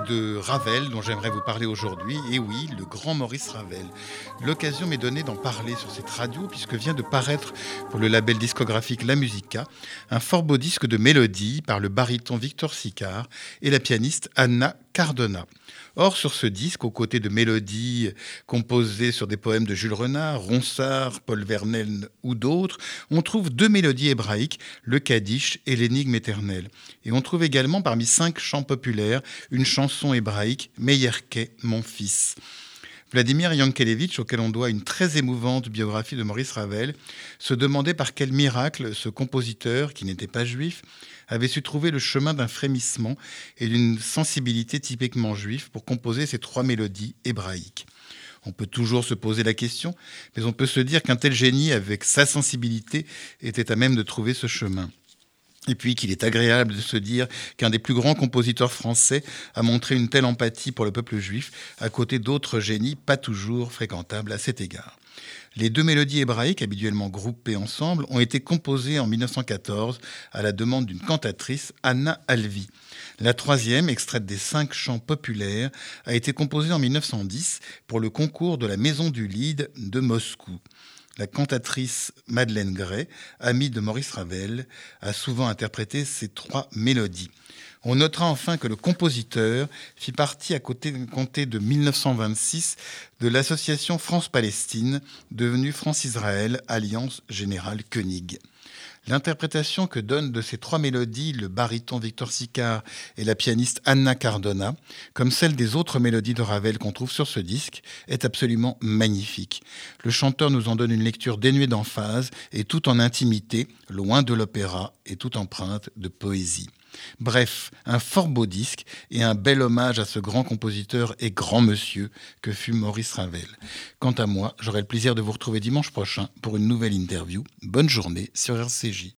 De Ravel dont j'aimerais vous parler aujourd'hui. Et oui, le grand Maurice Ravel. L'occasion m'est donnée d'en parler sur cette radio puisque vient de paraître pour le label discographique La Musica un fort beau disque de mélodie par le baryton Victor Sicard et la pianiste Anna Cardona. Or, sur ce disque, aux côtés de mélodies composées sur des poèmes de Jules Renard, Ronsard, Paul Vernel ou d'autres, on trouve deux mélodies hébraïques, le Kaddish et l'énigme éternelle. Et on trouve également parmi cinq chants populaires une chanson hébraïque, Meyerke, mon fils. Vladimir Yankelevitch, auquel on doit une très émouvante biographie de Maurice Ravel, se demandait par quel miracle ce compositeur, qui n'était pas juif, avait su trouver le chemin d'un frémissement et d'une sensibilité typiquement juive pour composer ces trois mélodies hébraïques. On peut toujours se poser la question, mais on peut se dire qu'un tel génie, avec sa sensibilité, était à même de trouver ce chemin. Et puis qu'il est agréable de se dire qu'un des plus grands compositeurs français a montré une telle empathie pour le peuple juif, à côté d'autres génies pas toujours fréquentables à cet égard. Les deux mélodies hébraïques, habituellement groupées ensemble, ont été composées en 1914 à la demande d'une cantatrice, Anna Alvi. La troisième, extraite des cinq chants populaires, a été composée en 1910 pour le concours de la Maison du Lied de Moscou. La cantatrice Madeleine Gray, amie de Maurice Ravel, a souvent interprété ces trois mélodies. On notera enfin que le compositeur fit partie à côté, de 1926 de l'association France-Palestine, devenue France-Israël Alliance Générale Koenig. L'interprétation que donnent de ces trois mélodies le baryton Victor Sicard et la pianiste Anna Cardona, comme celle des autres mélodies de Ravel qu'on trouve sur ce disque, est absolument magnifique. Le chanteur nous en donne une lecture dénuée d'emphase et tout en intimité, loin de l'opéra et tout empreinte de poésie. Bref, un fort beau disque et un bel hommage à ce grand compositeur et grand monsieur que fut Maurice Ravel. Quant à moi, j'aurai le plaisir de vous retrouver dimanche prochain pour une nouvelle interview. Bonne journée sur RCJ.